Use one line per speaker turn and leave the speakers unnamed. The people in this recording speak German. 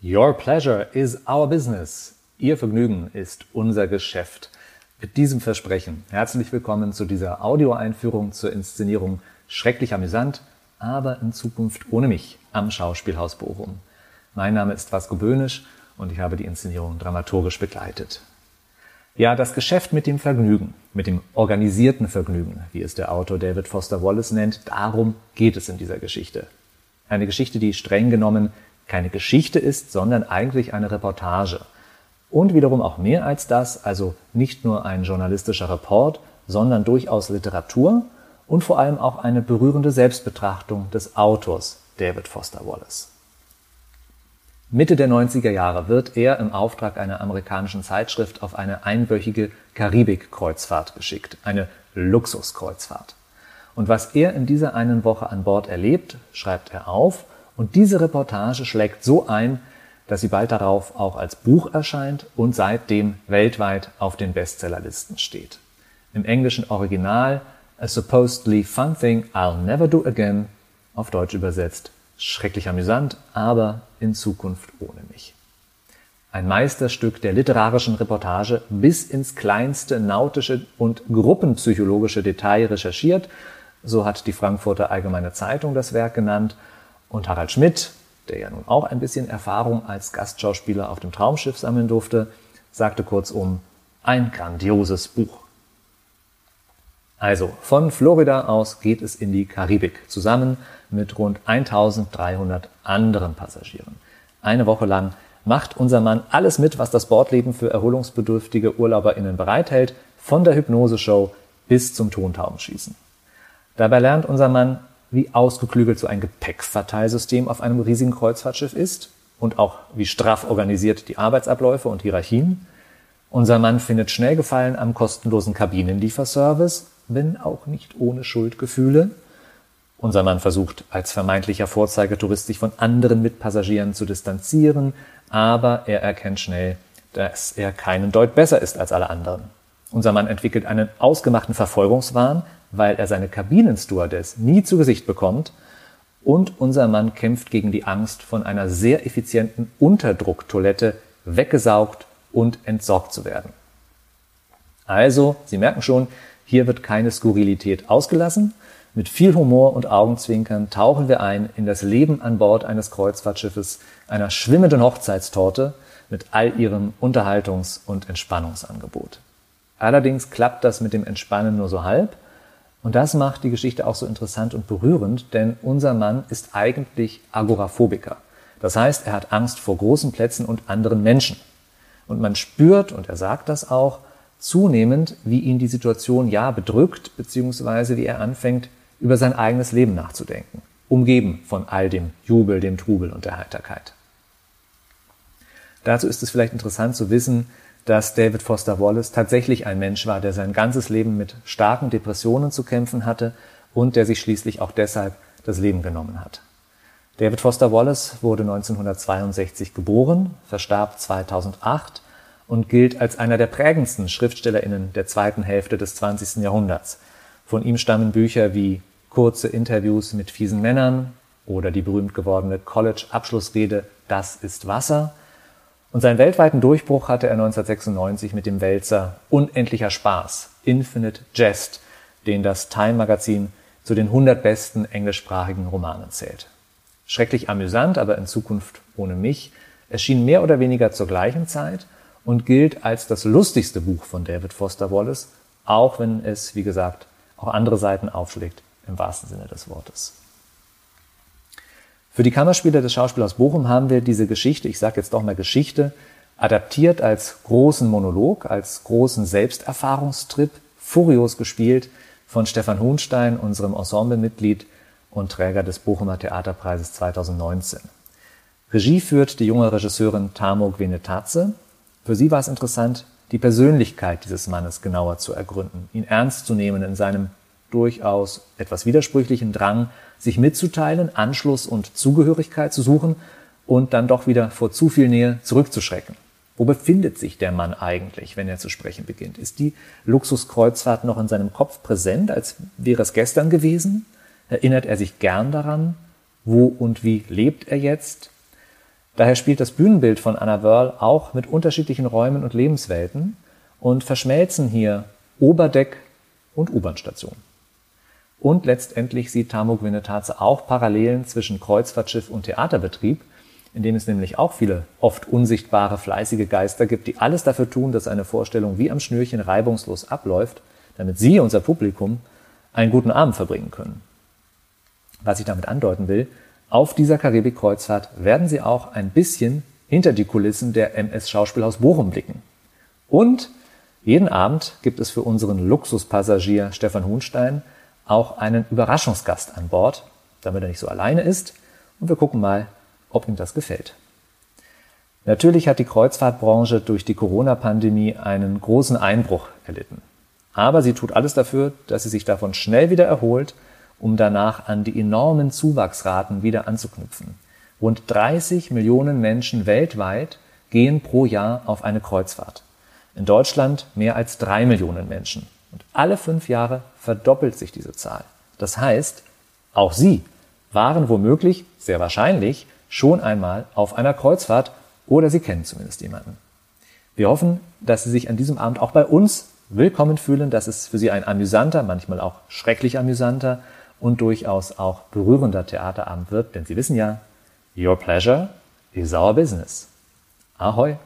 Your pleasure is our business. Ihr Vergnügen ist unser Geschäft. Mit diesem Versprechen herzlich willkommen zu dieser Audioeinführung zur Inszenierung Schrecklich amüsant, aber in Zukunft ohne mich am Schauspielhaus Bochum. Mein Name ist Vasco Böhnisch und ich habe die Inszenierung dramaturgisch begleitet. Ja, das Geschäft mit dem Vergnügen, mit dem organisierten Vergnügen, wie es der Autor David Foster Wallace nennt, darum geht es in dieser Geschichte. Eine Geschichte, die streng genommen keine Geschichte ist, sondern eigentlich eine Reportage. Und wiederum auch mehr als das, also nicht nur ein journalistischer Report, sondern durchaus Literatur und vor allem auch eine berührende Selbstbetrachtung des Autors David Foster Wallace. Mitte der 90er Jahre wird er im Auftrag einer amerikanischen Zeitschrift auf eine einwöchige Karibik-Kreuzfahrt geschickt, eine Luxuskreuzfahrt. Und was er in dieser einen Woche an Bord erlebt, schreibt er auf und diese Reportage schlägt so ein, dass sie bald darauf auch als Buch erscheint und seitdem weltweit auf den Bestsellerlisten steht. Im englischen Original A supposedly fun thing I'll never do again, auf Deutsch übersetzt, schrecklich amüsant, aber in Zukunft ohne mich. Ein Meisterstück der literarischen Reportage bis ins kleinste nautische und gruppenpsychologische Detail recherchiert, so hat die Frankfurter Allgemeine Zeitung das Werk genannt, und Harald Schmidt, der ja nun auch ein bisschen Erfahrung als Gastschauspieler auf dem Traumschiff sammeln durfte, sagte kurzum, ein grandioses Buch. Also, von Florida aus geht es in die Karibik, zusammen mit rund 1300 anderen Passagieren. Eine Woche lang macht unser Mann alles mit, was das Bordleben für erholungsbedürftige UrlauberInnen bereithält, von der Hypnoseshow bis zum Tontaubenschießen. Dabei lernt unser Mann wie ausgeklügelt so ein Gepäckverteilsystem auf einem riesigen Kreuzfahrtschiff ist und auch wie straff organisiert die Arbeitsabläufe und Hierarchien. Unser Mann findet schnell Gefallen am kostenlosen Kabinenlieferservice, wenn auch nicht ohne Schuldgefühle. Unser Mann versucht als vermeintlicher Vorzeigetourist sich von anderen Mitpassagieren zu distanzieren, aber er erkennt schnell, dass er keinen Deut besser ist als alle anderen. Unser Mann entwickelt einen ausgemachten Verfolgungswahn, weil er seine Kabinenstewardess nie zu Gesicht bekommt. Und unser Mann kämpft gegen die Angst, von einer sehr effizienten Unterdrucktoilette weggesaugt und entsorgt zu werden. Also, Sie merken schon, hier wird keine Skurrilität ausgelassen. Mit viel Humor und Augenzwinkern tauchen wir ein in das Leben an Bord eines Kreuzfahrtschiffes, einer schwimmenden Hochzeitstorte mit all ihrem Unterhaltungs- und Entspannungsangebot. Allerdings klappt das mit dem Entspannen nur so halb, und das macht die Geschichte auch so interessant und berührend, denn unser Mann ist eigentlich Agoraphobiker. Das heißt, er hat Angst vor großen Plätzen und anderen Menschen. Und man spürt, und er sagt das auch, zunehmend, wie ihn die Situation ja bedrückt, beziehungsweise wie er anfängt, über sein eigenes Leben nachzudenken, umgeben von all dem Jubel, dem Trubel und der Heiterkeit. Dazu ist es vielleicht interessant zu wissen, dass David Foster Wallace tatsächlich ein Mensch war, der sein ganzes Leben mit starken Depressionen zu kämpfen hatte und der sich schließlich auch deshalb das Leben genommen hat. David Foster Wallace wurde 1962 geboren, verstarb 2008 und gilt als einer der prägendsten Schriftstellerinnen der zweiten Hälfte des 20. Jahrhunderts. Von ihm stammen Bücher wie Kurze Interviews mit fiesen Männern oder die berühmt gewordene College-Abschlussrede Das ist Wasser und seinen weltweiten Durchbruch hatte er 1996 mit dem Wälzer Unendlicher Spaß, Infinite Jest, den das Time Magazin zu den 100 besten englischsprachigen Romanen zählt. Schrecklich amüsant, aber in Zukunft ohne mich, erschien mehr oder weniger zur gleichen Zeit und gilt als das lustigste Buch von David Foster Wallace, auch wenn es, wie gesagt, auch andere Seiten aufschlägt, im wahrsten Sinne des Wortes. Für die Kammerspieler des Schauspielers Bochum haben wir diese Geschichte, ich sage jetzt doch mal Geschichte, adaptiert als großen Monolog, als großen Selbsterfahrungstrip, furios gespielt von Stefan Hohnstein, unserem Ensemblemitglied und Träger des Bochumer Theaterpreises 2019. Regie führt die junge Regisseurin Tamo Gwenetaze. Für sie war es interessant, die Persönlichkeit dieses Mannes genauer zu ergründen, ihn ernst zu nehmen in seinem durchaus etwas widersprüchlichen Drang, sich mitzuteilen, Anschluss und Zugehörigkeit zu suchen und dann doch wieder vor zu viel Nähe zurückzuschrecken. Wo befindet sich der Mann eigentlich, wenn er zu sprechen beginnt? Ist die Luxuskreuzfahrt noch in seinem Kopf präsent, als wäre es gestern gewesen? Erinnert er sich gern daran? Wo und wie lebt er jetzt? Daher spielt das Bühnenbild von Anna Wörl auch mit unterschiedlichen Räumen und Lebenswelten und verschmelzen hier Oberdeck und U-Bahn-Station. Und letztendlich sieht Tamo Gwinetaze auch Parallelen zwischen Kreuzfahrtschiff und Theaterbetrieb, in dem es nämlich auch viele oft unsichtbare, fleißige Geister gibt, die alles dafür tun, dass eine Vorstellung wie am Schnürchen reibungslos abläuft, damit Sie, unser Publikum, einen guten Abend verbringen können. Was ich damit andeuten will, auf dieser Karibik-Kreuzfahrt werden Sie auch ein bisschen hinter die Kulissen der MS Schauspielhaus Bochum blicken. Und jeden Abend gibt es für unseren Luxuspassagier Stefan Huhnstein auch einen Überraschungsgast an Bord, damit er nicht so alleine ist. Und wir gucken mal, ob ihm das gefällt. Natürlich hat die Kreuzfahrtbranche durch die Corona-Pandemie einen großen Einbruch erlitten. Aber sie tut alles dafür, dass sie sich davon schnell wieder erholt um danach an die enormen Zuwachsraten wieder anzuknüpfen. Rund 30 Millionen Menschen weltweit gehen pro Jahr auf eine Kreuzfahrt. In Deutschland mehr als drei Millionen Menschen. Alle fünf Jahre verdoppelt sich diese Zahl. Das heißt, auch Sie waren womöglich, sehr wahrscheinlich, schon einmal auf einer Kreuzfahrt oder Sie kennen zumindest jemanden. Wir hoffen, dass Sie sich an diesem Abend auch bei uns willkommen fühlen, dass es für Sie ein amüsanter, manchmal auch schrecklich amüsanter und durchaus auch berührender Theaterabend wird, denn Sie wissen ja, Your pleasure is our business. Ahoi!